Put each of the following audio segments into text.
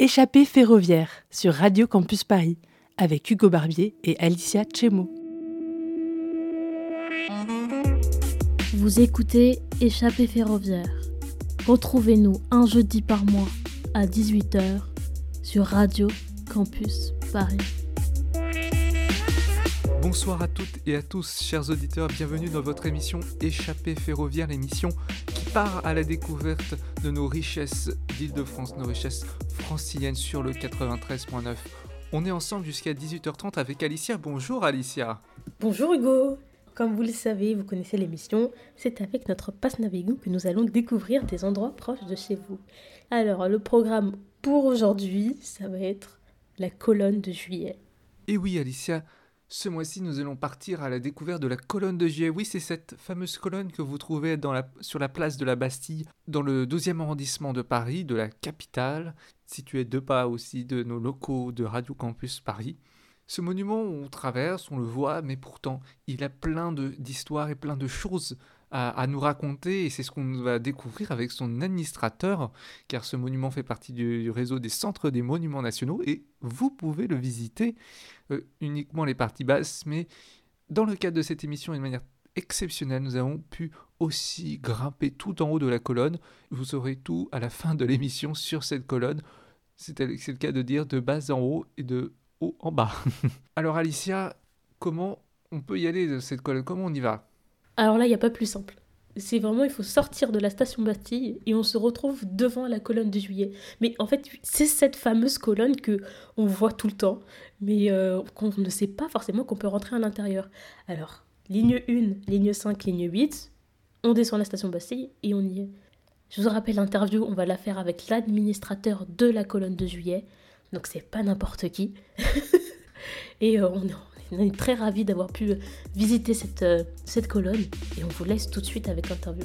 Échappée ferroviaire sur Radio Campus Paris avec Hugo Barbier et Alicia Chemo. Vous écoutez Échappée ferroviaire. Retrouvez-nous un jeudi par mois à 18h sur Radio Campus Paris. Bonsoir à toutes et à tous, chers auditeurs, bienvenue dans votre émission Échappée ferroviaire, l'émission part à la découverte de nos richesses d'Île-de-France, nos richesses franciliennes sur le 93.9. On est ensemble jusqu'à 18h30 avec Alicia. Bonjour Alicia. Bonjour Hugo. Comme vous le savez, vous connaissez l'émission, c'est avec notre passe Navigo que nous allons découvrir des endroits proches de chez vous. Alors, le programme pour aujourd'hui, ça va être la colonne de juillet. Et oui Alicia, ce mois-ci, nous allons partir à la découverte de la colonne de juillet. Oui, c'est cette fameuse colonne que vous trouvez sur la place de la Bastille, dans le 12e arrondissement de Paris, de la capitale, située deux pas aussi de nos locaux de Radio Campus Paris. Ce monument, on traverse, on le voit, mais pourtant, il a plein d'histoires et plein de choses à, nous raconter et c'est ce qu'on va découvrir avec son administrateur, car ce monument fait partie du, réseau des centres des monuments nationaux et vous pouvez le visiter euh, uniquement les parties basses, mais dans le cadre de cette émission de manière exceptionnelle, nous avons pu aussi grimper tout en haut de la colonne. Vous saurez tout à la fin de l'émission sur cette colonne. C'est le cas de dire de bas en haut et de haut en bas. Alors Alicia, comment on peut y aller de cette colonne? Comment on y va? Alors là, il n'y a pas plus simple. C'est vraiment, il faut sortir de la station Bastille et on se retrouve devant la colonne de juillet. Mais en fait, c'est cette fameuse colonne que on voit tout le temps, mais euh, qu'on ne sait pas forcément qu'on peut rentrer à l'intérieur. Alors, ligne 1, ligne 5, ligne 8, on descend la station Bastille et on y est. Je vous rappelle l'interview, on va la faire avec l'administrateur de la colonne de juillet. Donc c'est pas n'importe qui. et euh, on, on est très ravis d'avoir pu visiter cette, euh, cette colonne et on vous laisse tout de suite avec l'interview.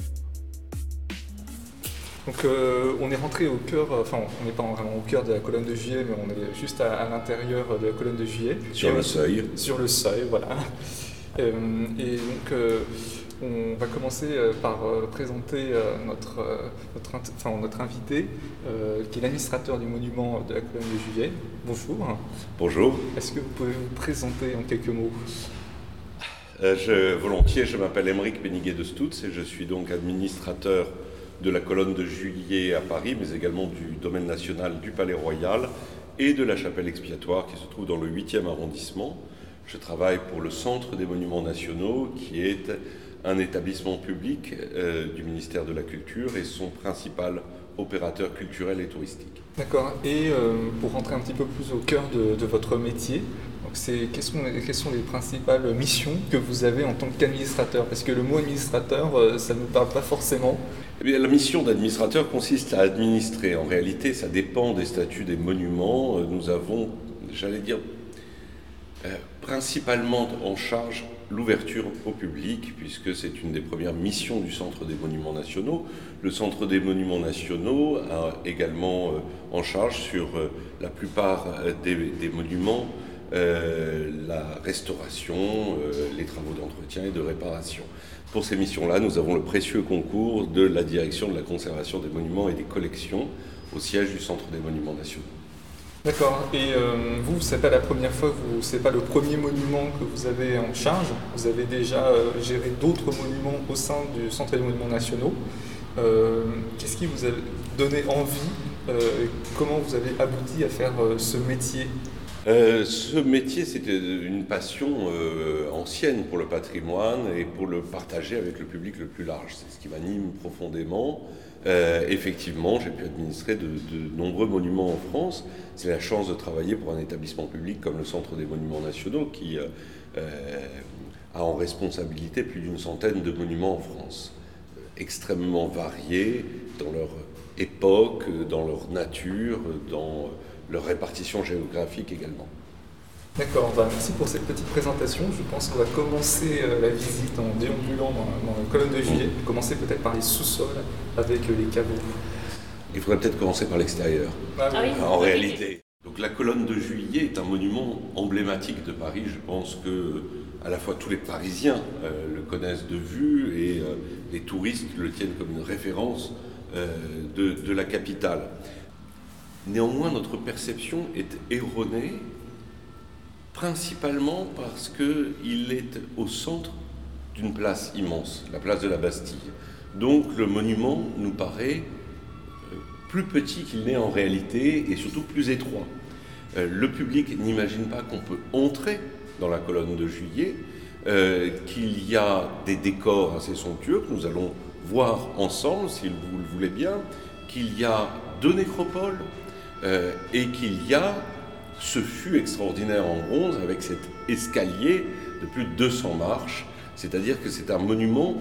Donc euh, on est rentré au cœur, euh, enfin on n'est pas vraiment au cœur de la colonne de juillet, mais on est juste à, l'intérieur de la colonne de juillet. Sur le seuil. Sur le seuil, voilà. et donc on va commencer euh, par euh, présenter euh, notre, notre, enfin, notre invité, qui est l'administrateur du monument de la colonne de Juillet. Bonjour. Bonjour. Est-ce que vous pouvez vous présenter en quelques mots? Je, Volontiers, je m'appelle Émeric Béniguet de Stutz et je suis donc administrateur de la colonne de Juillet à Paris, mais également du domaine national du Palais Royal et de la chapelle expiatoire qui se trouve dans le 8e arrondissement. Je travaille pour le Centre des Monuments Nationaux qui est un établissement public euh, du ministère de la Culture et son principal opérateur culturel et touristique. D'accord. Et euh, pour rentrer un petit peu plus au cœur de, votre métier, c'est, quelles, sont, quelles, sont, les principales missions que vous avez en tant qu'administrateur? Parce que le mot administrateur, euh, ça ne nous parle pas forcément. Eh bien, la mission d'administrateur consiste à administrer. En réalité, ça dépend des statuts des monuments. Nous avons, j'allais dire, principalement en charge l'ouverture au public, puisque c'est une des premières missions du Centre des Monuments Nationaux. Le Centre des Monuments Nationaux a également euh, en charge sur euh, la plupart euh, des, monuments la restauration, les travaux d'entretien et de réparation. Pour ces missions-là, nous avons le précieux concours de la direction de la conservation des monuments et des collections au siège du Centre des Monuments Nationaux. D'accord. Et euh, vous, c'est pas la première fois, vous, c'est pas le premier monument que vous avez en charge. Vous avez déjà euh, géré d'autres monuments au sein du Centre des monuments nationaux. Euh, qu'est-ce qui vous a donné envie Comment vous avez abouti à faire ce métier? Ce métier, c'était une passion ancienne pour le patrimoine et pour le partager avec le public le plus large. C'est ce qui m'anime profondément. Euh, effectivement, j'ai pu administrer de, nombreux monuments en France. C'est la chance de travailler pour un établissement public comme le Centre des Monuments Nationaux qui euh, euh, a en responsabilité plus d'une centaine de monuments en France, extrêmement variés dans leur époque, dans leur nature, dans leur répartition géographique également. D'accord, bah, merci pour cette petite présentation. Je pense qu'on va commencer euh, la visite en déambulant dans, la colonne de juillet. Commencer peut-être par les sous-sols avec euh, les caveaux. Il faudrait peut-être commencer par l'extérieur, ah en réalité. Donc la colonne de juillet est un monument emblématique de Paris. Je pense que à la fois tous les Parisiens euh, le connaissent de vue et les touristes le tiennent comme une référence de, de, la capitale. Néanmoins, notre perception est erronée, principalement parce qu'il est au centre d'une place immense, la place de la Bastille. Donc le monument nous paraît euh, plus petit qu'il n'est en réalité et surtout plus étroit. Euh, le public n'imagine pas qu'on peut entrer dans la colonne de juillet, euh, qu'il y a des décors assez somptueux que nous allons voir ensemble, si vous le voulez bien, qu'il y a deux nécropoles et qu'il y a ce fût extraordinaire en bronze avec cet escalier de plus de 200 marches c'est-à-dire que c'est un monument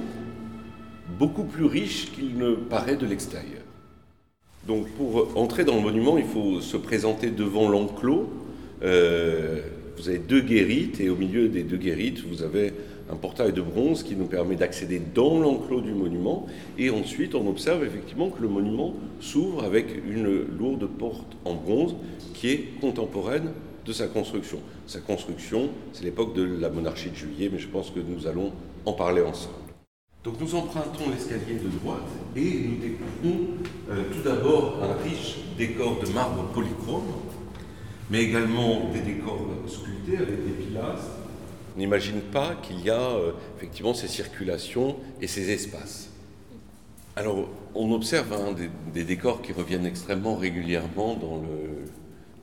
beaucoup plus riche qu'il ne paraît de l'extérieur. Donc pour entrer dans le monument, il faut se présenter devant l'enclos. Euh, vous avez deux guérites et au milieu des deux guérites, vous avez un portail de bronze qui nous permet d'accéder dans l'enclos du monument. Et ensuite, on observe effectivement que le monument s'ouvre avec une lourde porte en bronze qui est contemporaine de sa construction. Sa construction, c'est l'époque de la monarchie de Juillet, mais je pense que nous allons en parler ensemble. Donc nous empruntons l'escalier de droite et nous découvrons euh, tout d'abord un riche décor de marbre polychrome, mais également des décors sculptés avec des pilastres. On n'imagine pas qu'il y a euh, effectivement ces circulations et ces espaces. Alors on observe hein, des, décors qui reviennent extrêmement régulièrement dans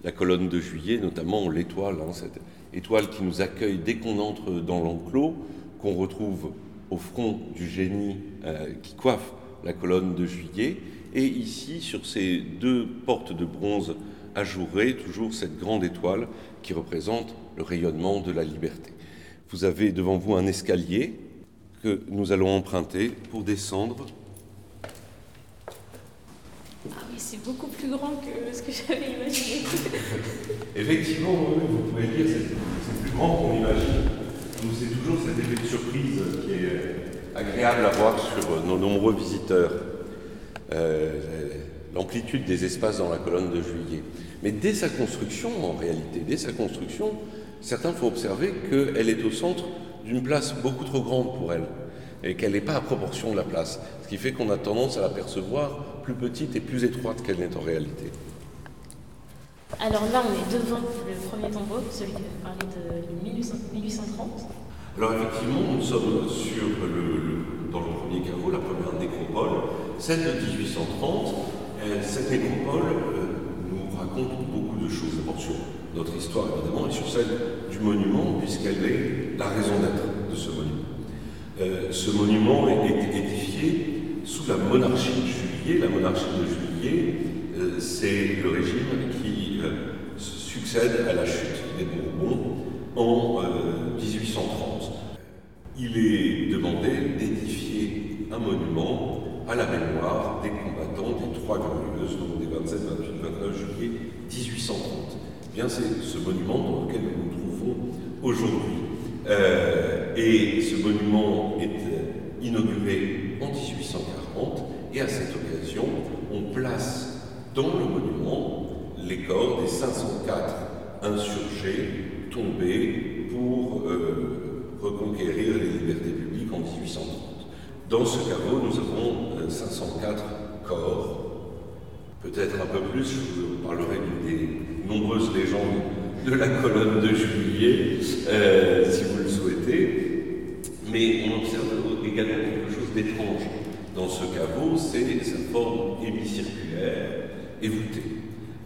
la colonne de juillet, notamment l'étoile, hein, cette étoile qui nous accueille dès qu'on entre dans l'enclos, qu'on retrouve au front du génie euh, qui coiffe la colonne de juillet, et ici sur ces deux portes de bronze ajourées, toujours cette grande étoile qui représente le rayonnement de la liberté. Vous avez devant vous un escalier que nous allons emprunter pour descendre ah oui, c'est beaucoup plus grand que ce que j'avais imaginé. Effectivement, vous pouvez dire c'est, c'est plus grand qu'on imagine. c'est toujours cet effet de surprise qui est agréable à voir sur nos nombreux visiteurs. Euh, l'amplitude des espaces dans la colonne de juillet. Mais dès sa construction, en réalité, dès sa construction, certains font observer qu'elle est au centre d'une place beaucoup trop grande pour elle et qu'elle n'est pas à proportion de la place, ce qui fait qu'on a tendance à la percevoir plus petite et plus étroite qu'elle n'est en réalité. Alors là, on est devant le premier tombeau, celui qui parlait de 1830. Alors effectivement, nous sommes sur le, dans le premier caveau, la première nécropole, celle de 1830. cette nécropole euh, nous raconte beaucoup de choses, d'abord sur notre histoire évidemment, et sur celle du monument, puisqu'elle est la raison d'être de ce monument. Euh, ce monument est édifié sous la monarchie de Juillet. La monarchie de Juillet, euh, c'est le régime qui euh, succède à la chute des Bourbons en 1830. Il est demandé d'édifier un monument à la mémoire des combattants des Trois Glorieuses, donc des 27, 28, 29 juillet 1830. Eh bien, c'est ce monument dans lequel nous nous trouvons aujourd'hui. Euh, et ce monument est euh, inauguré en 1840 et à cette occasion, on place dans le monument les corps des 504 insurgés tombés pour euh, reconquérir les libertés publiques en 1830. Dans ce caveau, nous avons 504 corps, peut-être un peu plus, je vous parlerai des nombreuses légendes de la colonne de juillet, euh, si vous le souhaitez. Mais on observe également quelque chose d'étrange dans ce caveau, c'est sa forme hémicirculaire et voûtée.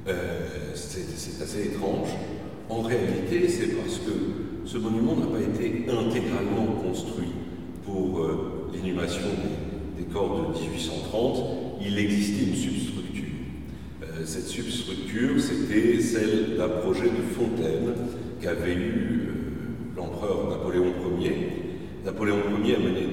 Euh, c'est assez étrange. En réalité, c'est parce que ce monument n'a pas été intégralement construit pour euh, l'inhumation des, des, corps de 1830. Il existait une euh, cette substructure, c'était celle d'un projet de fontaine qu'avait eu euh, l'empereur Napoléon Ier. Napoléon Ier a mené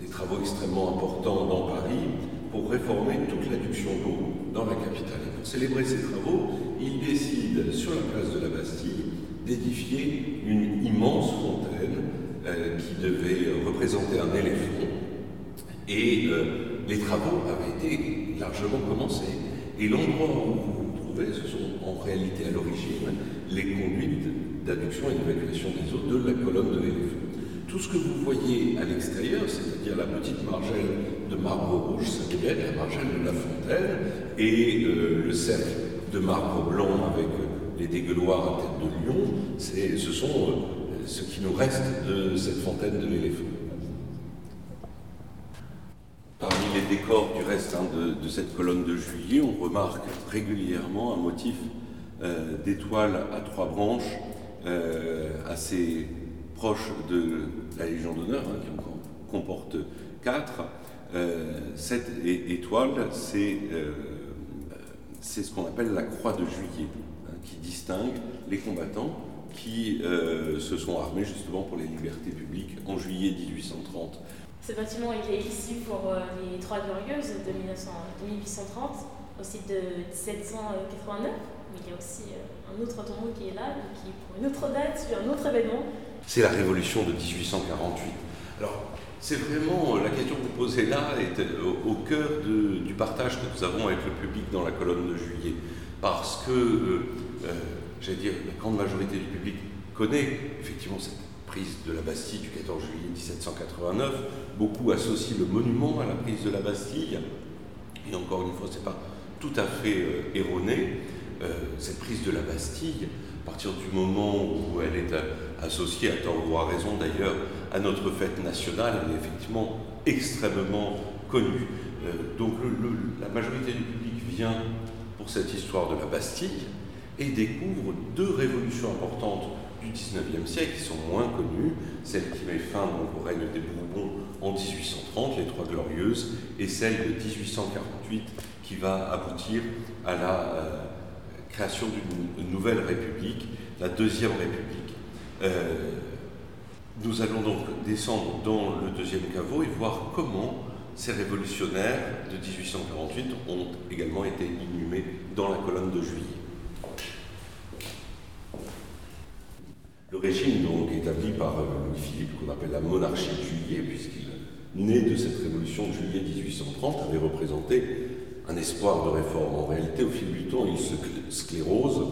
des travaux extrêmement importants dans Paris pour réformer toute l'adduction d'eau dans la capitale. Et pour célébrer ces travaux, il décide, sur la place de la Bastille, d'édifier une immense fontaine euh, qui devait représenter un éléphant. Et les travaux avaient été largement commencés. Et l'endroit où vous vous trouvez, ce sont en réalité à l'origine les conduites d'adduction et d'évacuation des eaux de la colonne de l'éléphant. Tout ce que vous voyez à l'extérieur, c'est-à-dire la petite margelle de marbre rouge, ça devient la margelle de la fontaine et euh, le cercle de marbre blanc avec les dégueuloirs à tête de lion, ce sont ce qui nous reste de cette fontaine de l'éléphant. Décors du reste hein, de, cette colonne de juillet, on remarque régulièrement un motif euh, d'étoiles à trois branches euh, assez proche de la Légion d'honneur, hein, qui en comporte quatre. Euh, cette étoile, c'est ce qu'on appelle la croix de juillet, hein, qui distingue les combattants qui se sont armés justement pour les libertés publiques en juillet 1830. Ce bâtiment il est ici pour euh, les Trois Glorieuses de, 1830, au site de 1789, mais il y a aussi euh, un autre tombeau qui est là, qui pour une autre date, sur un autre événement. C'est la révolution de 1848. Alors, c'est vraiment la question que vous posez là est au, cœur du partage que nous avons avec le public dans la colonne de juillet, parce que j'allais dire, la grande majorité du public connaît effectivement cette de la Bastille du 14 juillet 1789. Beaucoup associent le monument à la prise de la Bastille. Et encore une fois, ce n'est pas tout à fait euh, erroné. Euh, cette prise de la Bastille, à partir du moment où elle est euh, associée, à tort ou à raison d'ailleurs, à notre fête nationale, elle est effectivement extrêmement connue. donc la majorité du public vient pour cette histoire de la Bastille, et découvre deux révolutions importantes du XIXe siècle qui sont moins connues, celle qui met fin au règne des Bourbons en 1830, les Trois Glorieuses, et celle de 1848 qui va aboutir à la euh, création d'une nouvelle république, la Deuxième République. Euh, nous allons donc descendre dans le deuxième caveau et voir comment ces révolutionnaires de 1848 ont également été inhumés dans la colonne de juillet. Le régime donc établi par euh, Louis-Philippe, qu'on appelle la monarchie de juillet, puisqu'il né de cette révolution de juillet 1830, avait représenté un espoir de réforme. En réalité, au fil du temps, il se sclérose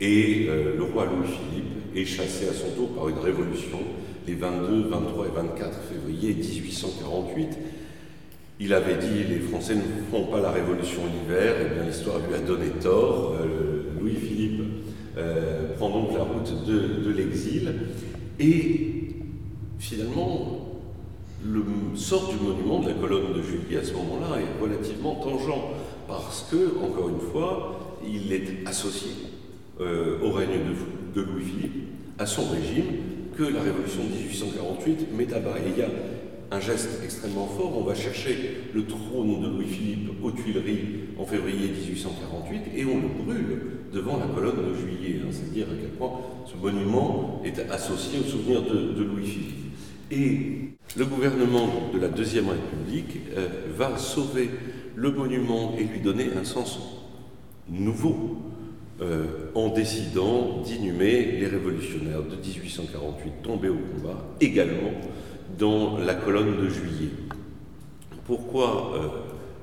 et euh, le roi Louis-Philippe est chassé à son tour par une révolution les 22, 23 et 24 février 1848. Il avait dit les Français ne feront pas la révolution l'hiver, et bien l'histoire lui a donné tort. Euh, Louis-Philippe euh, prend donc la de, l'exil. Et finalement, le sort du monument de la colonne de Juillet à ce moment-là est relativement tangent, parce que, encore une fois, il est associé euh, au règne de, Louis-Philippe, à son régime, que la révolution de 1848 met à bas. Et y a un geste extrêmement fort. On va chercher le trône de Louis-Philippe aux Tuileries en février 1848 et on le brûle devant la colonne de juillet. Hein. C'est-à-dire à quel point ce monument est associé au souvenir de, Louis-Philippe. Et le gouvernement de la Deuxième République euh, va sauver le monument et lui donner un sens nouveau euh, en décidant d'inhumer les révolutionnaires de 1848 tombés au combat également dans la colonne de juillet. Pourquoi euh,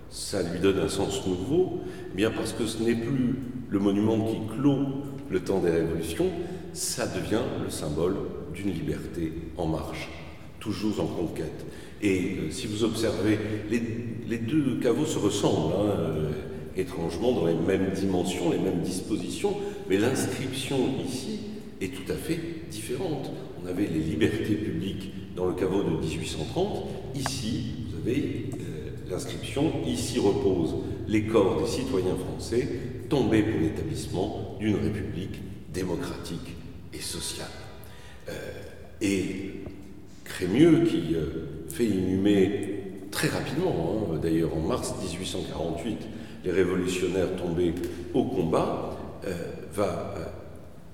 ça lui donne un sens nouveau? Eh Bien parce que ce n'est plus le monument qui clôt le temps des révolutions, ça devient le symbole d'une liberté en marche, toujours en conquête. Et euh, si vous observez, les, deux caveaux se ressemblent, hein, euh, étrangement, dans les mêmes dimensions, les mêmes dispositions, mais l'inscription ici est tout à fait différente. Avait les libertés publiques dans le caveau de 1830. Ici, vous avez euh, l'inscription Ici reposent les corps des citoyens français tombés pour l'établissement d'une république démocratique et sociale. Euh, et Crémieux, qui euh, fait inhumer très rapidement, hein, d'ailleurs en mars 1848, les révolutionnaires tombés au combat, va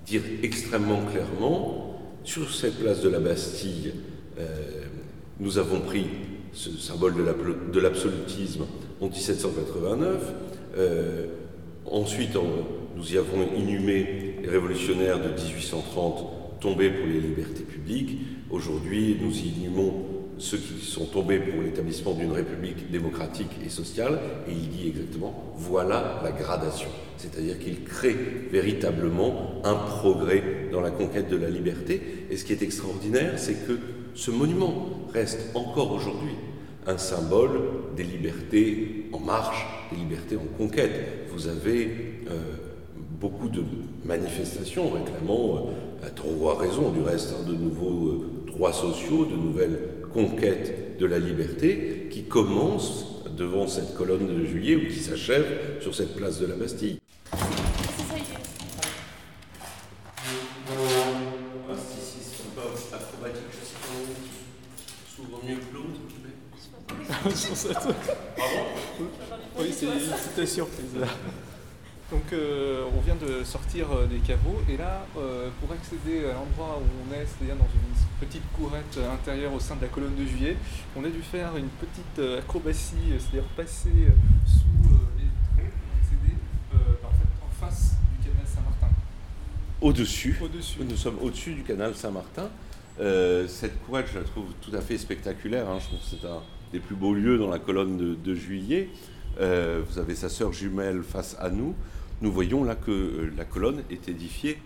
dire extrêmement clairement, sur cette place de la Bastille, euh, nous avons pris ce symbole de l'absolutisme en 1789. Euh, ensuite, nous y avons inhumé les révolutionnaires de 1830 tombés pour les libertés publiques. Aujourd'hui, nous y inhumons ceux qui sont tombés pour l'établissement d'une république démocratique et sociale, et il dit exactement, voilà la gradation. C'est-à-dire qu'il crée véritablement un progrès dans la conquête de la liberté. Et ce qui est extraordinaire, c'est que ce monument reste encore aujourd'hui un symbole des libertés en marche, des libertés en conquête. Vous avez euh, beaucoup de manifestations réclamant, à trop à raison du reste, hein, de nouveaux droits sociaux, de nouvelles conquêtes de la liberté qui commencent devant cette colonne de juillet ou qui s'achève sur cette place de la Bastille. oui, c'est une surprise. Donc euh, on vient de sortir euh, des caveaux et là, euh, pour accéder à l'endroit où on est, c'est-à-dire dans une petite courette intérieure au sein de la colonne de juillet, on a dû faire une petite acrobatie, c'est-à-dire passer sous les traits pour accéder en, fait, en face du canal Saint-Martin. Au-dessus. Nous sommes au-dessus du canal Saint-Martin. cette courette, je la trouve tout à fait spectaculaire. Hein. Je trouve que c'est un des plus beaux lieux dans la colonne de, juillet. Vous avez sa sœur jumelle face à nous nous voyons là que euh, la colonne est édifiée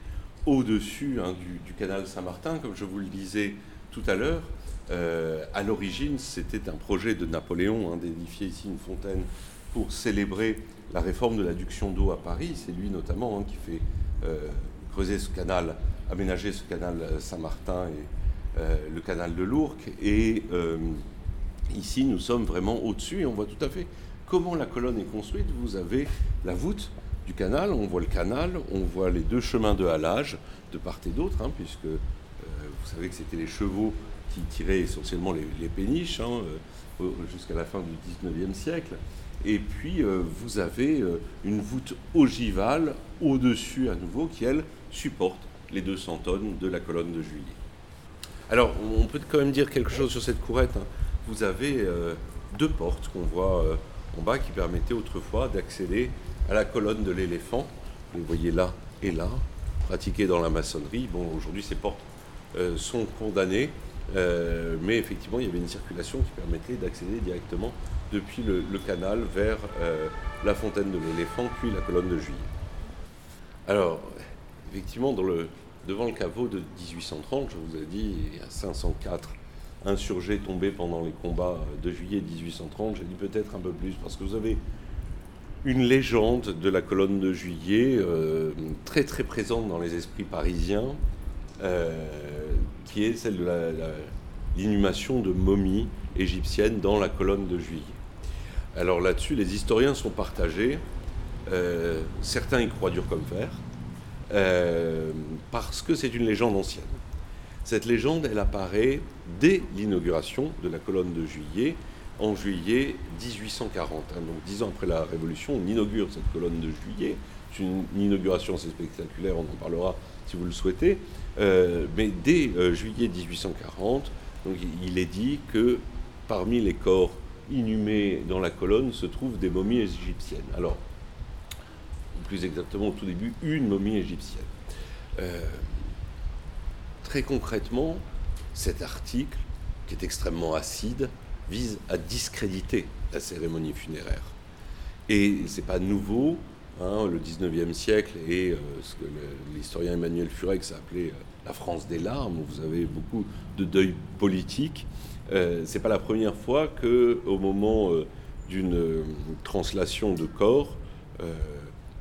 au-dessus hein, du, canal Saint-Martin, comme je vous le disais tout à l'heure. Euh, à l'origine, c'était un projet de Napoléon hein, d'édifier ici une fontaine pour célébrer la réforme de l'adduction d'eau à Paris. C'est lui notamment hein, qui fait euh, creuser ce canal, aménager ce canal Saint-Martin et le canal de l'Ourcq. Et ici, nous sommes vraiment au-dessus et on voit tout à fait comment la colonne est construite. Vous avez la voûte du canal. On voit le canal, on voit les deux chemins de halage de part et d'autre, hein, puisque euh, vous savez que c'était les chevaux qui tiraient essentiellement les, péniches hein, euh, jusqu'à la fin du 19e siècle. Et puis euh, vous avez une voûte ogivale au-dessus à nouveau qui, elle, supporte les 200 tonnes de la colonne de juillet. Alors, on peut quand même dire quelque chose sur cette courette. Hein. Vous avez deux portes qu'on voit bas qui permettaient autrefois d'accéder à la colonne de l'éléphant. Vous voyez là et là, pratiquées dans la maçonnerie. Bon, aujourd'hui, ces portes euh, sont condamnées, euh, mais effectivement, il y avait une circulation qui permettait d'accéder directement depuis le, canal vers euh, la fontaine de l'éléphant, puis la colonne de juillet. Alors, effectivement, dans devant le caveau de 1830, je vous ai dit, il y a 504 insurgés tombés pendant les combats de juillet 1830. J'ai dit peut-être un peu plus, parce que vous avez une légende de la colonne de juillet euh, très très présente dans les esprits parisiens, euh, qui est celle de l'inhumation de momies égyptiennes dans la colonne de juillet. Alors là-dessus, les historiens sont partagés. Euh, certains y croient dur comme fer, parce que c'est une légende ancienne. Cette légende, elle apparaît dès l'inauguration de la colonne de juillet, en juillet 1840. Hein. donc dix ans après la Révolution, on inaugure cette colonne de juillet. C'est une, inauguration assez spectaculaire, on en parlera si vous le souhaitez. Euh, mais dès euh, juillet 1840, donc, il est dit que parmi les corps inhumés dans la colonne se trouvent des momies égyptiennes. Alors, plus exactement au tout début, une momie égyptienne. Euh, très concrètement, cet article, qui est extrêmement acide, vise à discréditer la cérémonie funéraire. Et c'est pas nouveau, hein, le 19e siècle et euh, ce que l'historien Emmanuel Furex a appelé euh, la France des larmes, où vous avez beaucoup de deuil politique. Euh, c'est pas la première fois que, au moment euh, d'une translation de corps,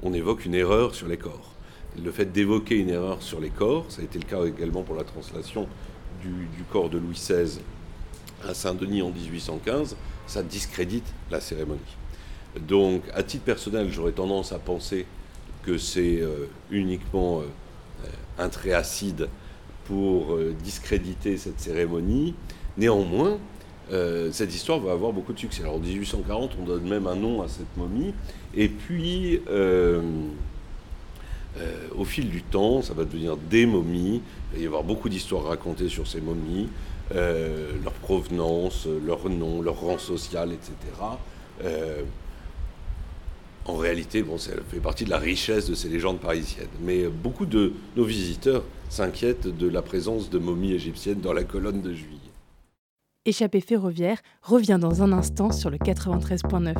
on évoque une erreur sur les corps. Le fait d'évoquer une erreur sur les corps, ça a été le cas également pour la translation du, corps de Louis XVI à Saint-Denis en 1815, ça discrédite la cérémonie. Donc, à titre personnel, j'aurais tendance à penser que c'est euh, uniquement euh, un trait acide pour euh, discréditer cette cérémonie. Néanmoins, cette histoire va avoir beaucoup de succès. Alors, en 1840, on donne même un nom à cette momie. Et puis, au fil du temps, ça va devenir des momies. Il va y avoir beaucoup d'histoires racontées sur ces momies. Euh, leur provenance, leur nom, leur rang social, etc. Euh, en réalité, bon, ça fait partie de la richesse de ces légendes parisiennes. Mais beaucoup de nos visiteurs s'inquiètent de la présence de momies égyptiennes dans la colonne de juillet. Échappée ferroviaire revient dans un instant sur le 93.9.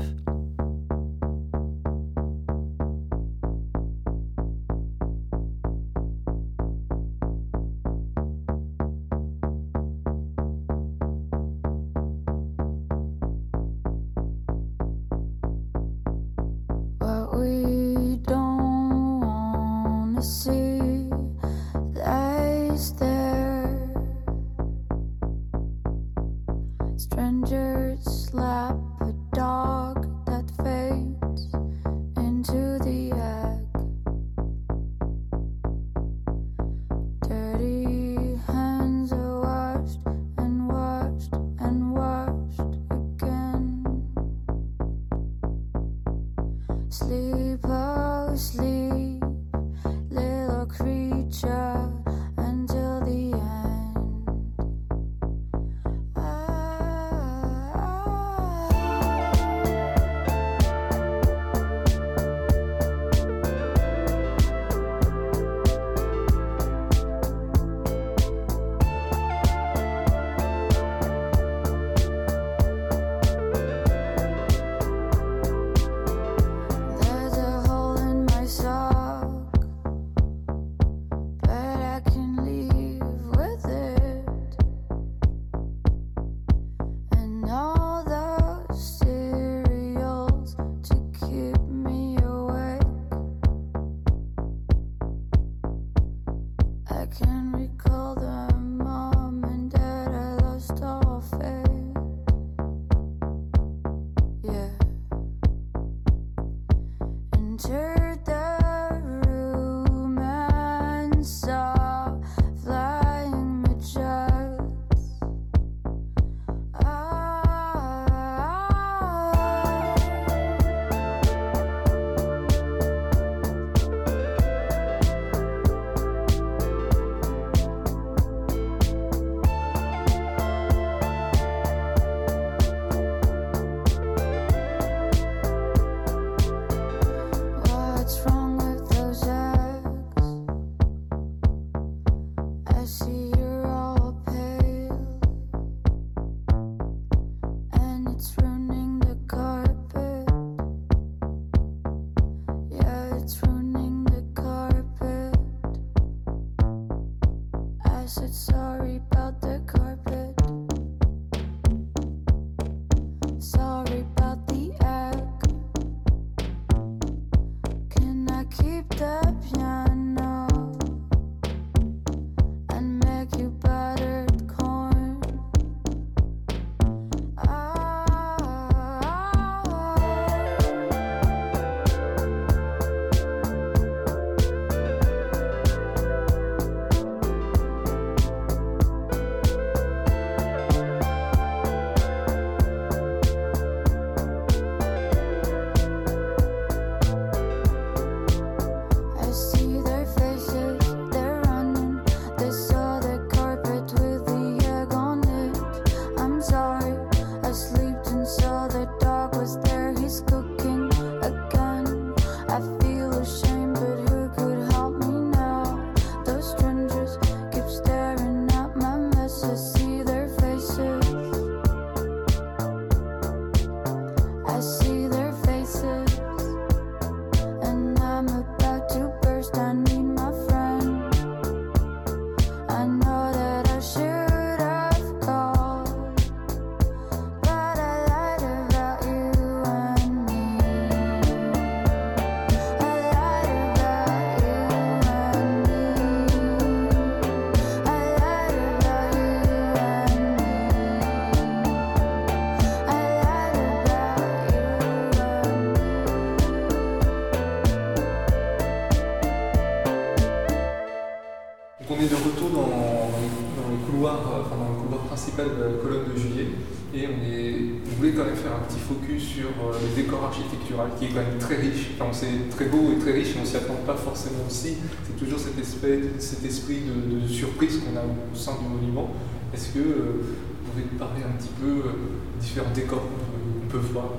qui est quand même très riche. Enfin, c'est très beau et très riche, et on s'y attend pas forcément aussi. C'est toujours cet, esprit, cet esprit de, surprise qu'on a au sein du monument. Est-ce que euh, vous pouvez nous parler un petit peu euh, différents décors qu'on peut, voir?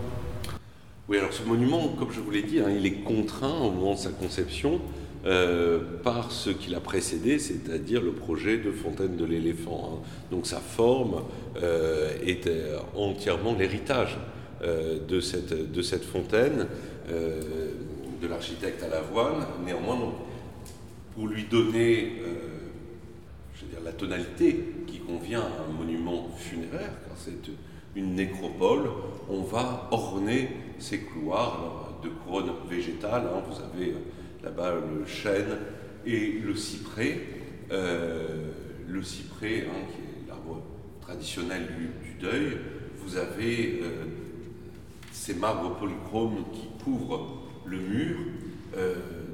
Oui, alors ce monument, comme je vous l'ai dit, hein, il est contraint au moment de sa conception euh, par ce qui l'a précédé, c'est-à-dire le projet de fontaine de l'éléphant. Hein. Donc sa forme est entièrement l'héritage euh, de, cette, de cette fontaine, euh, de l'architecte à la voile. Néanmoins, pour lui donner euh, je veux dire, la tonalité qui convient à un monument funéraire, car c'est une nécropole, on va orner ces couloirs de couronnes végétales. Hein. Vous avez là-bas le chêne et le cyprès, le cyprès hein, qui est l'arbre traditionnel du, deuil, vous avez ces marbres polychromes qui couvrent le mur,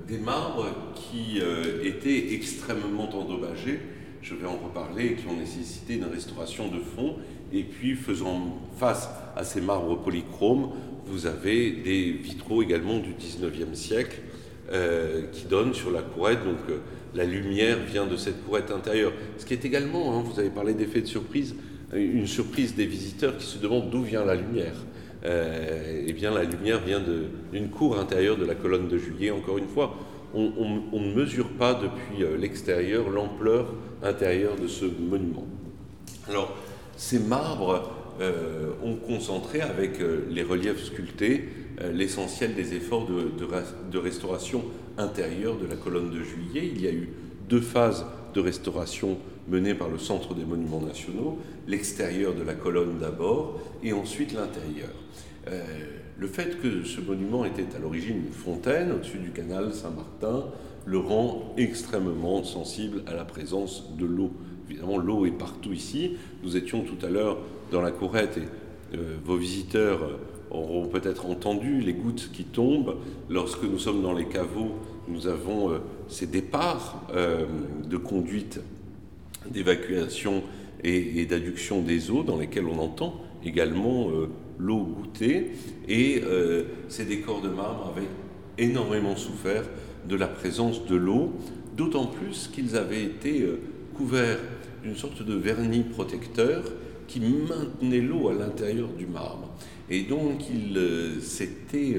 des marbres qui étaient extrêmement endommagés je vais en reparler, qui ont nécessité une restauration de fond. Et puis, faisant face à ces marbres polychromes, vous avez des vitraux également du 19e siècle euh, qui donnent sur la courette. Donc, euh, la lumière vient de cette courette intérieure. Ce qui est également, hein, vous avez parlé d'effet de surprise, une surprise des visiteurs qui se demandent d'où vient la lumière. Euh, eh bien, la lumière vient d'une cour intérieure de la colonne de Juillet, encore une fois on, ne mesure pas depuis euh, l'extérieur l'ampleur intérieure de ce monument. Alors, ces marbres euh, ont concentré avec euh, les reliefs sculptés l'essentiel des efforts de, restauration intérieure de la colonne de Juillet. Il y a eu deux phases de restauration menées par le Centre des Monuments Nationaux, l'extérieur de la colonne d'abord et ensuite l'intérieur. Le fait que ce monument était à l'origine une fontaine au-dessus du canal Saint-Martin le rend extrêmement sensible à la présence de l'eau. Évidemment, l'eau est partout ici. Nous étions tout à l'heure dans la courette et euh, vos visiteurs auront peut-être entendu les gouttes qui tombent. Lorsque nous sommes dans les caveaux, nous avons euh, ces départs euh, de conduite d'évacuation et, et d'adduction des eaux dans lesquels on entend également l'eau goûtée, et ces décors de marbre avaient énormément souffert de la présence de l'eau, d'autant plus qu'ils avaient été couverts d'une sorte de vernis protecteur qui maintenait l'eau à l'intérieur du marbre. Et donc il euh, s'était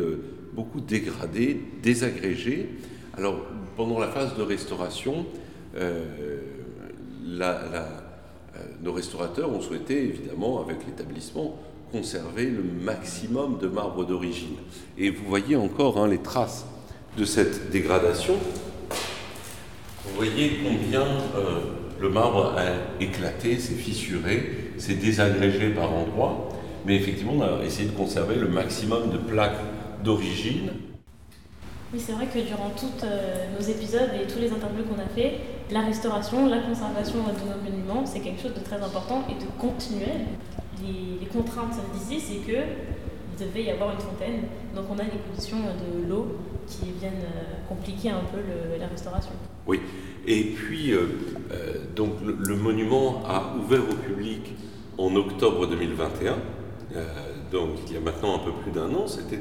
beaucoup dégradé, désagrégé. Alors pendant la phase de restauration, nos restaurateurs ont souhaité évidemment avec l'établissement conserver le maximum de marbre d'origine. Et vous voyez encore hein, les traces de cette dégradation. Vous voyez combien euh, le marbre a éclaté, s'est fissuré, s'est désagrégé par endroits. Mais effectivement, on a essayé de conserver le maximum de plaques d'origine. Oui, c'est vrai que durant tous euh, nos épisodes et tous les interviews qu'on a fait, la restauration, la conservation de nos monuments, c'est quelque chose de très important et de continuel les, contraintes d'ici, c'est que il devait y avoir une fontaine. Donc on a des conditions de l'eau qui viennent euh, compliquer un peu la restauration. Oui, et puis euh, euh, donc le, monument a ouvert au public en octobre 2021. donc il y a maintenant un peu plus d'un an, c'était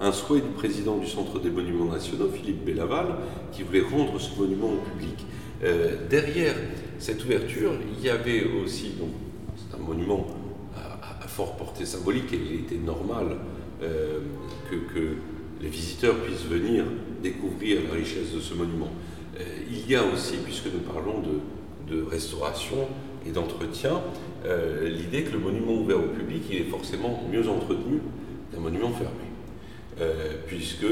un, souhait du président du Centre des Monuments Nationaux, Philippe Bellaval, qui voulait rendre ce monument au public. derrière cette ouverture, il y avait aussi, donc c'est un monument fort portée symbolique et il était normal euh, que, les visiteurs puissent venir découvrir la richesse de ce monument. Euh, il y a aussi, puisque nous parlons de, restauration et d'entretien, euh, l'idée que le monument ouvert au public, il est forcément mieux entretenu qu'un monument fermé. puisque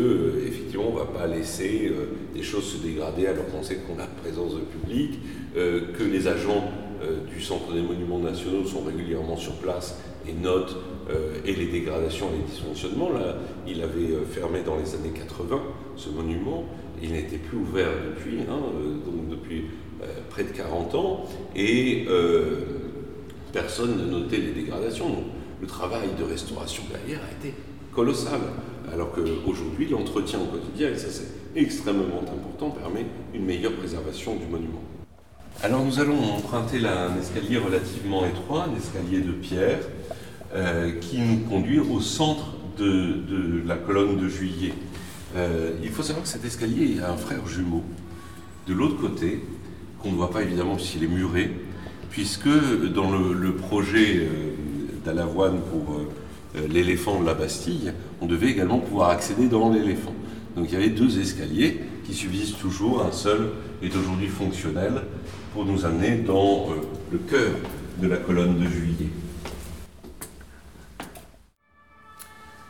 effectivement on ne va pas laisser des choses se dégrader alors qu'on sait qu'on a présence de public, que les agents du Centre des Monuments Nationaux sont régulièrement sur place et notes euh, et les dégradations et les dysfonctionnements. Il avait euh, fermé dans les années 80 ce monument. Il n'était plus ouvert depuis, hein, euh, donc depuis près de 40 ans, et personne n'a noté les dégradations. Donc, le travail de restauration derrière a été colossal. Alors qu'aujourd'hui, l'entretien au quotidien, et ça c'est extrêmement important, permet une meilleure préservation du monument. Alors nous allons emprunter un escalier relativement étroit, un escalier de pierre, euh, qui nous conduit au centre de, la colonne de juillet. Euh, il faut savoir que cet escalier a un frère jumeau de l'autre côté, qu'on ne voit pas évidemment puisqu'il est muré, puisque dans le, projet euh, d'Alavoine pour l'éléphant de la Bastille, on devait également pouvoir accéder dans l'éléphant. Donc il y avait deux escaliers qui subsistent toujours, un seul est aujourd'hui fonctionnel pour nous amener dans le cœur de la colonne de juillet.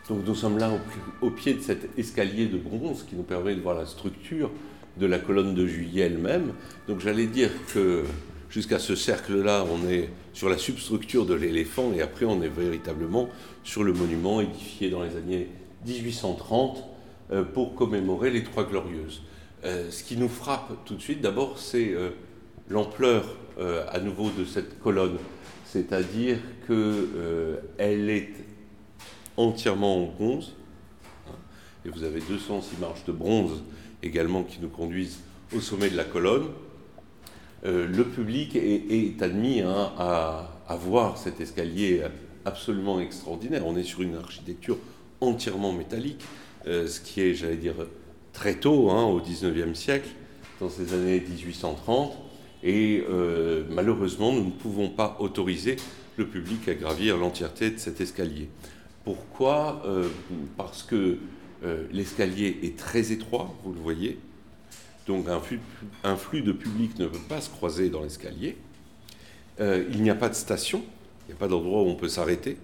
Donc nous sommes là au, pied de cet escalier de bronze qui nous permet de voir la structure de la colonne de juillet elle-même. Donc j'allais dire que jusqu'à ce cercle-là, on est sur la substructure de l'éléphant et après on est véritablement sur le monument édifié dans les années 1830 euh, pour commémorer les Trois Glorieuses. ce qui nous frappe tout de suite, d'abord, c'est l'ampleur à nouveau de cette colonne. C'est-à-dire qu'elle est entièrement en bronze. Hein, et vous avez 206 marches de bronze également qui nous conduisent au sommet de la colonne. le public est, admis hein, à, voir cet escalier absolument extraordinaire. On est sur une architecture entièrement métallique, euh, ce qui est, j'allais dire, très tôt, hein, au 19e siècle, dans ces années 1830. Et euh, malheureusement, nous ne pouvons pas autoriser le public à gravir l'entièreté de cet escalier. Pourquoi? Euh, Parce que l'escalier est très étroit, vous le voyez. Donc un flux, de public ne peut pas se croiser dans l'escalier. il n'y a pas de station, il n'y a pas d'endroit où on peut s'arrêter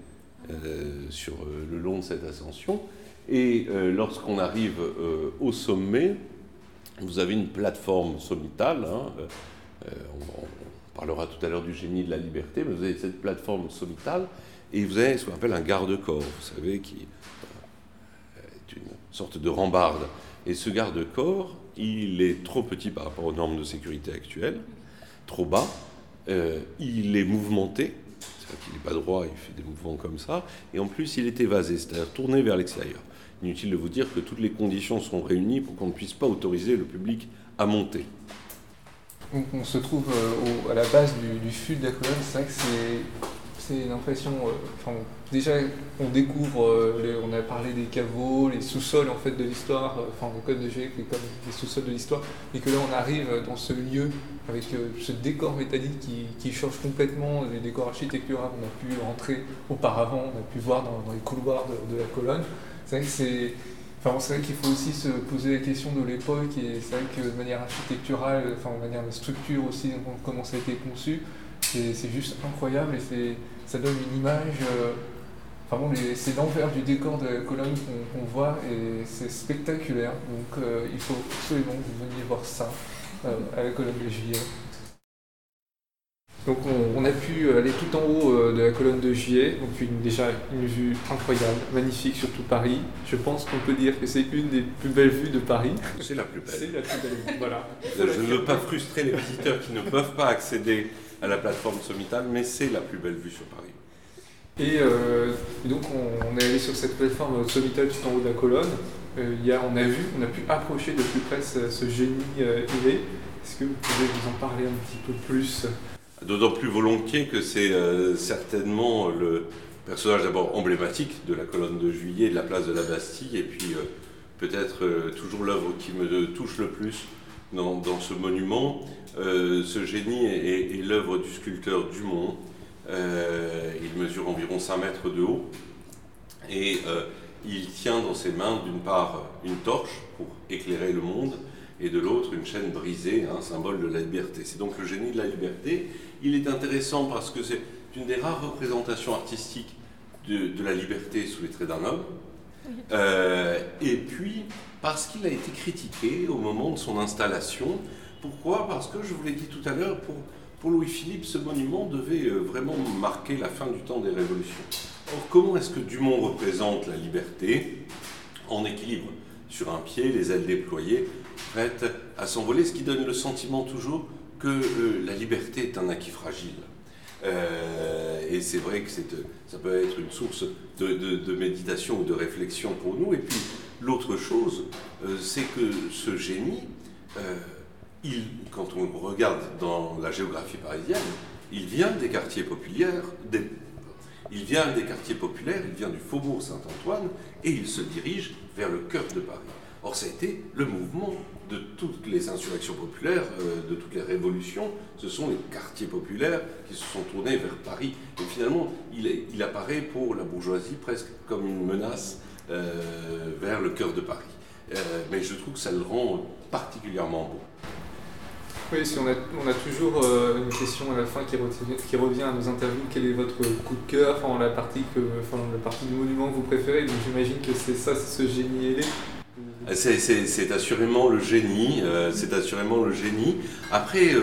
euh, sur euh, le long de cette ascension. Et euh, lorsqu'on arrive au sommet, vous avez une plateforme sommitale. Hein, on, parlera tout à l'heure du génie de la liberté, mais vous avez cette plateforme sommitale et vous avez ce qu'on appelle un garde-corps, vous savez, qui une sorte de rambarde. Et ce garde-corps, il est trop petit par rapport aux normes de sécurité actuelles, trop bas, il est mouvementé, il n'est pas droit, il fait des mouvements comme ça, et en plus il est évasé, c'est-à-dire tourné vers l'extérieur. Inutile de vous dire que toutes les conditions sont réunies pour qu'on ne puisse pas autoriser le public à monter. on se trouve euh, à la base du, du fût de la colonne, c'est vrai que c'est c'est une impression. Euh, déjà, on découvre, euh, on a parlé des caveaux, les sous-sols en fait de l'histoire, euh, enfin le code de G qui est comme les sous-sols de l'histoire, et que là on arrive dans ce lieu avec ce décor métallique qui, change complètement les décors architecturaux qu'on a pu rentrer auparavant, on a pu voir dans, les couloirs de, la colonne. C'est vrai que c'est. Enfin, c'est vrai qu'il faut aussi se poser la question de l'époque, et c'est vrai que de manière architecturale, enfin, de manière de structure aussi, comment ça a été conçu, c'est juste incroyable et ça donne une image. Euh, enfin bon, c'est l'envers du décor de la colonne qu'on voit et c'est spectaculaire. Donc euh, il faut absolument que vous veniez voir ça euh, à la colonne de juillet. Donc on, a pu aller tout en haut de la colonne de juillet, donc une, déjà une vue incroyable, magnifique sur tout Paris. Je pense qu'on peut dire que c'est une des plus belles vues de Paris. C'est la plus belle. C'est la plus belle voilà. Je ne veux pas frustrer les visiteurs qui ne peuvent pas accéder à la plateforme sommitale, mais c'est la plus belle vue sur Paris. Et, euh, donc on, est allé sur cette plateforme sommitale tout en haut de la colonne. Euh, y a, on a vu, on a pu approcher de plus près ce, génie euh, Est-ce que vous pouvez vous en parler un petit peu plus? D'autant plus volontiers que c'est euh, certainement le personnage d'abord emblématique de la colonne de juillet, de la place de la Bastille, et puis peut-être toujours l'œuvre qui me touche le plus dans, ce monument. Euh, ce génie est, l'œuvre du sculpteur Dumont. Euh, il mesure environ 5 mètres de haut et euh, il tient dans ses mains d'une part une torche pour éclairer le monde et de l'autre une chaîne brisée, un symbole de la liberté. C'est donc le génie de la liberté. Il est intéressant parce que c'est une des rares représentations artistiques de, de la liberté sous les traits d'un homme. et puis, parce qu'il a été critiqué au moment de son installation. Pourquoi? Parce que, je vous l'ai dit tout à l'heure, pour, Louis-Philippe, ce monument devait euh, vraiment marquer la fin du temps des révolutions. Or, comment est-ce que Dumont représente la liberté? En équilibre Sur un pied, les ailes déployées, prêtes à s'envoler, ce qui donne le sentiment toujours que euh, la liberté est un acquis fragile. Euh, et c'est vrai que ça peut être une source de, de, méditation ou de réflexion pour nous. Et puis, L'autre chose, euh, c'est que ce génie, euh, quand on regarde dans la géographie parisienne, il vient des quartiers populaires, il vient des quartiers populaires, il vient du faubourg Saint-Antoine et il se dirige vers le cœur de Paris. Or, ça a été le mouvement de toutes les insurrections populaires, euh, de toutes les révolutions. Ce sont les quartiers populaires qui se sont tournés vers Paris. Et finalement, il apparaît pour la bourgeoisie presque comme une menace vers le cœur de Paris. Euh, mais je trouve que ça le rend particulièrement beau. Oui, si on, a, on a toujours euh, une question à la fin qui, qui, revient à nos interviews. Quel est votre coup de cœur, enfin, la, partie que, enfin, la partie du monument que vous préférez? Donc j'imagine que c'est ça, c'est ce génie ailé. C'est assurément le génie, c'est assurément le génie. Après,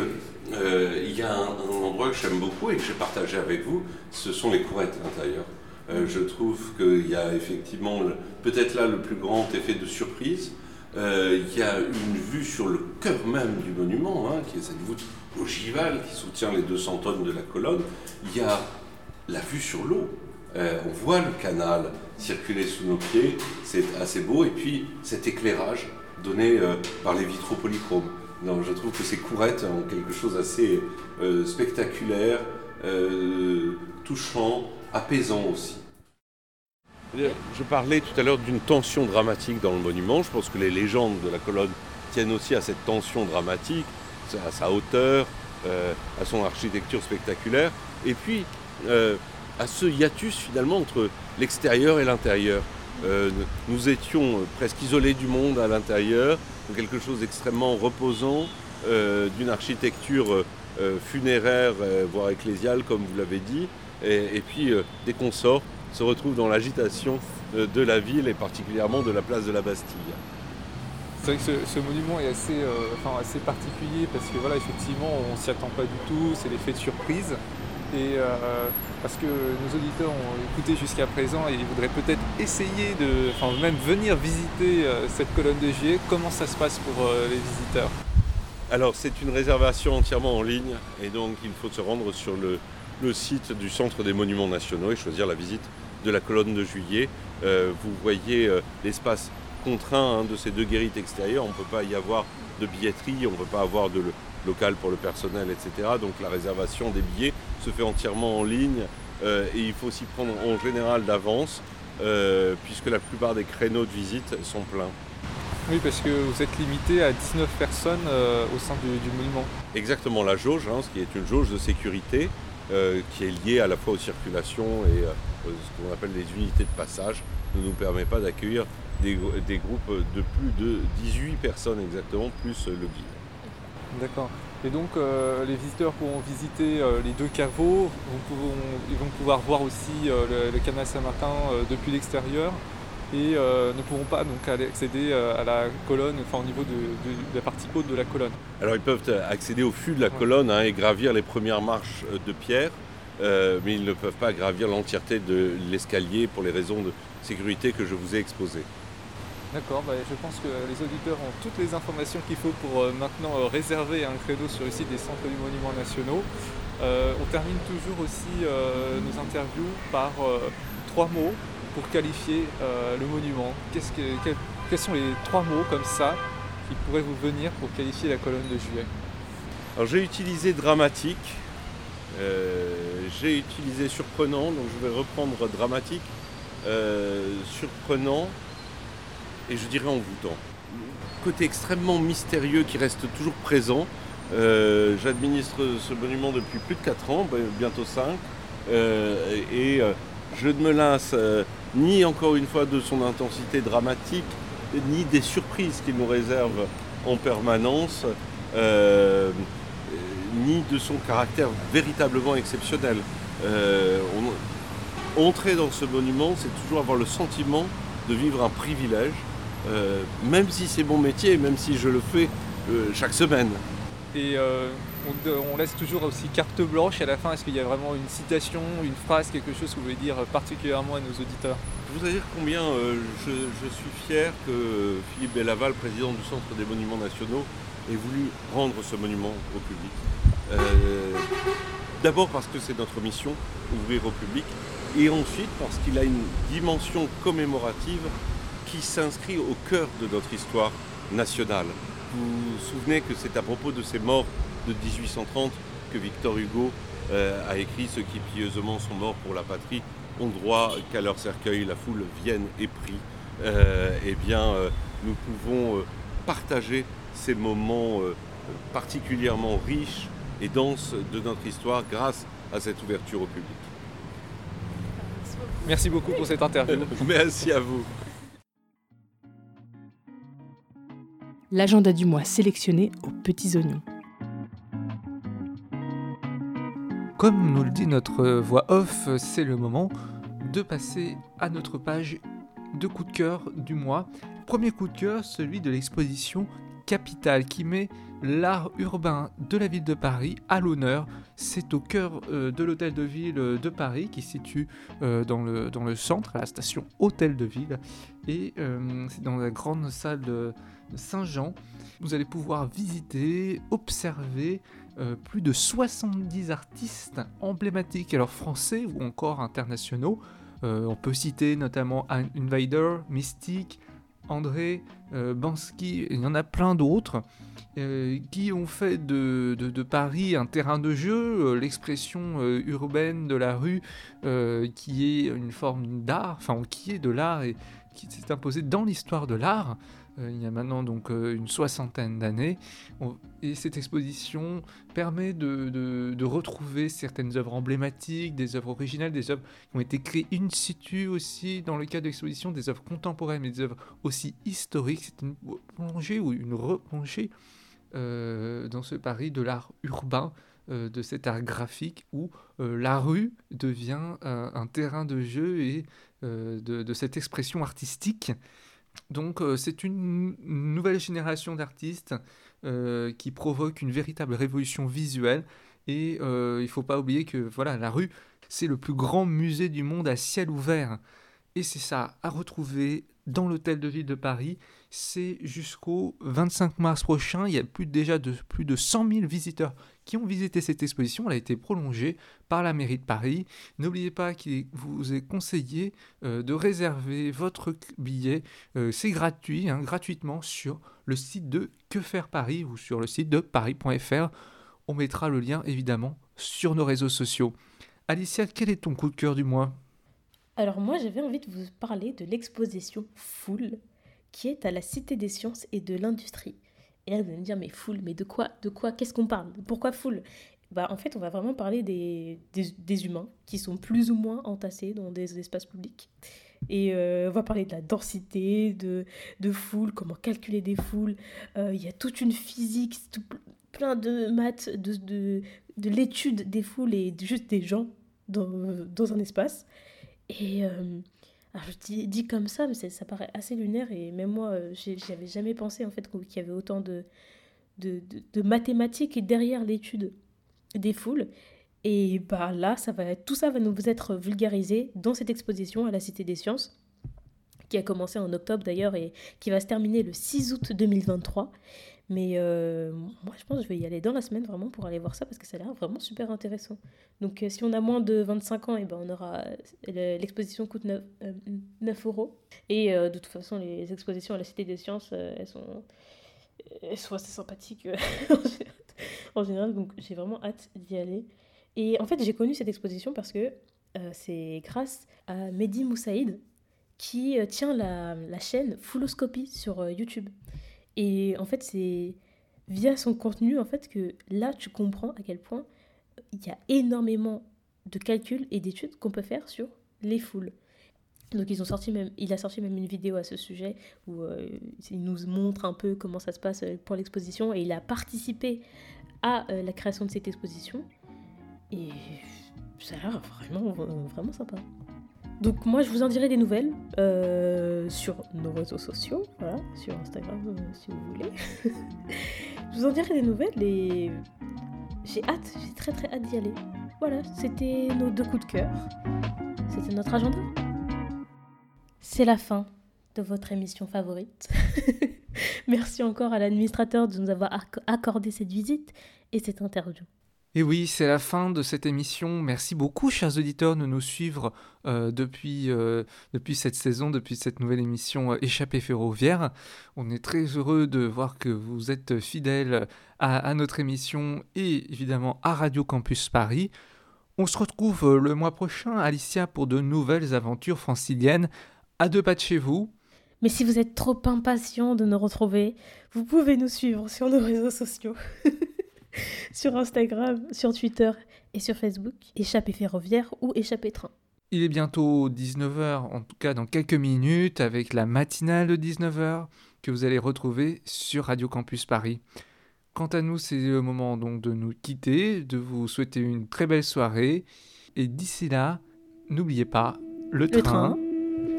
il y a un, un endroit que j'aime beaucoup et que j'ai partagé avec vous, ce sont les courettes intérieures. Euh, je trouve qu'il y a effectivement peut-être là le plus grand effet de surprise. Euh, il y a une vue sur le cœur même du monument, hein, qui est cette voûte ogivale qui soutient les 200 tonnes de la colonne. Il y a la vue sur l'eau. Euh, on voit le canal circuler sous nos pieds, c'est assez beau. Et puis cet éclairage donné par les vitraux polychromes. Je trouve que ces courettes ont quelque chose d'assez spectaculaire, touchant, apaisant aussi. Je parlais tout à l'heure d'une tension dramatique dans le monument. Je pense que les légendes de la colonne tiennent aussi à cette tension dramatique, à sa hauteur, euh, à son architecture spectaculaire, et puis euh, à ce hiatus finalement entre l'extérieur et l'intérieur. Euh, nous étions presque isolés du monde à l'intérieur, quelque chose d'extrêmement reposant, d'une architecture funéraire, voire ecclésiale, comme vous l'avez dit, et, et puis des consorts se retrouve dans l'agitation de la ville et particulièrement de la place de la Bastille. C'est vrai que ce, monument est assez, euh, assez particulier parce que voilà, effectivement, on s'y attend pas du tout, c'est l'effet de surprise. Et euh, parce que nos auditeurs ont écouté jusqu'à présent et ils voudraient peut-être essayer de, enfin même venir visiter euh, cette colonne de juillet, comment ça se passe pour les visiteurs? Alors c'est une réservation entièrement en ligne et donc il faut se rendre sur le, le site du Centre des Monuments Nationaux et choisir la visite de la colonne de juillet. Euh, vous voyez euh, l'espace contraint hein, de ces deux guérites extérieures. On ne peut pas y avoir de billetterie, on ne peut pas avoir de local pour le personnel, etc. Donc la réservation des billets se fait entièrement en ligne euh, et il faut s'y prendre en général d'avance puisque la plupart des créneaux de visite sont pleins. Oui, parce que vous êtes limité à 19 personnes au sein du, monument. Exactement, la jauge, hein, ce qui est une jauge de sécurité. Euh, qui est lié à la fois aux circulations et euh, ce qu'on appelle les unités de passage, ne nous permet pas d'accueillir des, groupes de plus de 18 personnes exactement, plus le guide. D'accord. Et donc euh, les visiteurs pourront visiter les deux caveaux, ils vont pouvoir voir aussi le, canal Saint-Martin depuis l'extérieur et euh, ne pourront pas donc accéder euh, à la colonne, enfin au niveau de, la partie haute de la colonne. Alors ils peuvent accéder au fût de la colonne hein, et gravir les premières marches euh, de pierre, mais ils ne peuvent pas gravir l'entièreté de l'escalier pour les raisons de sécurité que je vous ai exposées. D'accord, bah, je pense que les auditeurs ont toutes les informations qu'il faut pour maintenant réserver un créneau sur le site des centres du Monument nationaux. on termine toujours aussi nos interviews par trois mots pour qualifier euh, le monument Quels sont les trois mots comme ça qui pourraient vous venir pour qualifier la colonne de juillet? Alors j'ai utilisé dramatique, euh, j'ai utilisé surprenant, donc je vais reprendre dramatique, euh, surprenant et je dirais envoûtant. Côté extrêmement mystérieux qui reste toujours présent. J'administre ce monument depuis plus de 4 ans, ben, bientôt 5. et je ne me lasse ni encore une fois de son intensité dramatique, ni des surprises qu'il nous réserve en permanence, euh, ni de son caractère véritablement exceptionnel. Euh, entrer dans ce monument, c'est toujours avoir le sentiment de vivre un privilège, euh, même si c'est mon métier, même si je le fais chaque semaine. On, laisse toujours aussi carte blanche à la fin. Est-ce qu'il y a vraiment une citation, une phrase, quelque chose que vous voulez dire particulièrement à nos auditeurs? Je voudrais dire combien euh, je, suis fier que Philippe Bellaval, président du Centre des Monuments Nationaux, ait voulu rendre ce monument au public. Euh, d'abord parce que c'est notre mission, ouvrir au public, et ensuite parce qu'il a une dimension commémorative qui s'inscrit au cœur de notre histoire nationale. Vous vous souvenez que c'est à propos de ces morts de 1830 que Victor Hugo euh, a écrit Ceux qui pieusement sont morts pour la patrie ont droit qu'à leur cercueil la foule vienne et prie. Euh, eh bien, euh, nous pouvons partager ces moments particulièrement riches et denses de notre histoire grâce à cette ouverture au public. Merci beaucoup pour cette interview. Merci à vous. L'agenda du mois sélectionné aux petits oignons. Comme nous le dit notre voix off, c'est le moment de passer à notre page de coup de cœur du mois. Premier coup de cœur, celui de l'exposition capitale qui met l'art urbain de la ville de Paris à l'honneur. C'est au cœur euh, de l'hôtel de ville de Paris qui se situe euh, dans, le, dans le centre, à la station Hôtel de Ville. Et euh, c'est dans la grande salle de, Saint-Jean. Vous allez pouvoir visiter, observer plus de 70 artistes emblématiques, alors français ou encore internationaux. on peut citer notamment Invader, Mystique, André, Bansky, il y en a plein d'autres. Euh, qui ont fait de, Paris un terrain de jeu, euh, l'expression euh, urbaine de la rue qui est une forme d'art, enfin qui est de l'art et qui s'est imposée dans l'histoire de l'art. Il y a maintenant donc une soixantaine d'années. Et cette exposition permet de, retrouver certaines œuvres emblématiques, des œuvres originales, des œuvres qui ont été créées in situ aussi dans le cadre de l'exposition, des œuvres contemporaines, mais des œuvres aussi historiques. C'est une plongée ou une replongée euh, dans ce Paris de l'art urbain, euh, de cet art graphique où euh, la rue devient un terrain de jeu et de, cette expression artistique. Donc c'est une nouvelle génération d'artistes qui provoque une véritable révolution visuelle. Et il ne faut pas oublier que voilà la rue c'est le plus grand musée du monde à ciel ouvert. Et c'est ça à retrouver dans l'hôtel de ville de Paris. C'est jusqu'au 25 mars prochain. Il y a déjà de, plus de 100 000 visiteurs qui ont visité cette exposition. Elle a été prolongée par la mairie de Paris. N'oubliez pas qu'il vous est conseillé euh, de réserver votre billet. Euh, c'est gratuit, hein, gratuitement sur le site de Que faire Paris ou sur le site de paris.fr. On mettra le lien évidemment sur nos réseaux sociaux. Alicia, quel est ton coup de cœur du mois? Alors moi j'avais envie de vous parler de l'exposition Foule qui est à la Cité des sciences et de l'industrie. Et là, vous allez me dire, mais foule, mais de quoi De quoi Qu'est-ce qu'on parle? Pourquoi foule? Bah, En fait, on va vraiment parler des, des, humains qui sont plus ou moins entassés dans des espaces publics. Et euh, on va parler de la densité, de, de foule, comment calculer des foules. Euh, il y a toute une physique, plein de maths, de, de, de l'étude des foules et juste des gens dans, dans un espace. Et, euh, alors je dis, comme ça, mais ça paraît assez lunaire et même moi, euh, j'avais jamais pensé en fait qu'il y avait autant de, de, de, mathématiques derrière l'étude des foules. Et bah là, ça va, tout ça va nous être vulgarisé dans cette exposition à la Cité des Sciences, qui a commencé en octobre d'ailleurs et qui va se terminer le 6 août 2023. Mais euh, moi, je pense que je vais y aller dans la semaine vraiment pour aller voir ça parce que ça a l'air vraiment super intéressant. Donc, euh, si on a moins de 25 ans, et eh ben, on aura l'exposition coûte 9, 9 euh, euros. Et de toute façon, les expositions à la Cité des Sciences, elles, sont, elles sont assez sympathiques en général. Donc, j'ai vraiment hâte d'y aller. Et en fait, j'ai connu cette exposition parce que c'est grâce à Mehdi Moussaïd qui tient la, la chaîne Fulloscopy sur YouTube. Et en fait, c'est via son contenu en fait que là, tu comprends à quel point il y a énormément de calculs et d'études qu'on peut faire sur les foules. Donc ils ont sorti même, il a sorti même une vidéo à ce sujet où euh, il nous montre un peu comment ça se passe euh, pour l'exposition et il a participé à euh, la création de cette exposition et ça a l'air vraiment vraiment sympa. Donc moi, je vous en dirai des nouvelles euh, sur nos réseaux sociaux, voilà, sur Instagram euh, si vous voulez. je vous en dirai des nouvelles et j'ai hâte, j'ai très très hâte d'y aller. Voilà, c'était nos deux coups de cœur. C'était notre agenda. C'est la fin de votre émission favorite. Merci encore à l'administrateur de nous avoir accordé cette visite et cette interview. Et oui, c'est la fin de cette émission. Merci beaucoup, chers auditeurs, de nous suivre euh, depuis, euh, depuis cette saison, depuis cette nouvelle émission euh, Échappée ferroviaire. On est très heureux de voir que vous êtes fidèles à, notre émission et évidemment à Radio Campus Paris. On se retrouve le mois prochain, Alicia, pour de nouvelles aventures franciliennes à deux pas de chez vous. Mais si vous êtes trop impatient de nous retrouver, vous pouvez nous suivre sur nos réseaux sociaux. sur Instagram, sur Twitter et sur Facebook. Échappée ferroviaire ou échappée train. Il est bientôt 19h, en tout cas dans quelques minutes, avec la matinale de 19h que vous allez retrouver sur Radio Campus Paris. Quant à nous, c'est le moment donc de nous quitter, de vous souhaiter une très belle soirée. Et d'ici là, n'oubliez pas, le, train,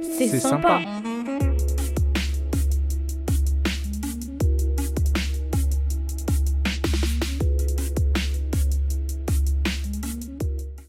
c'est sympa.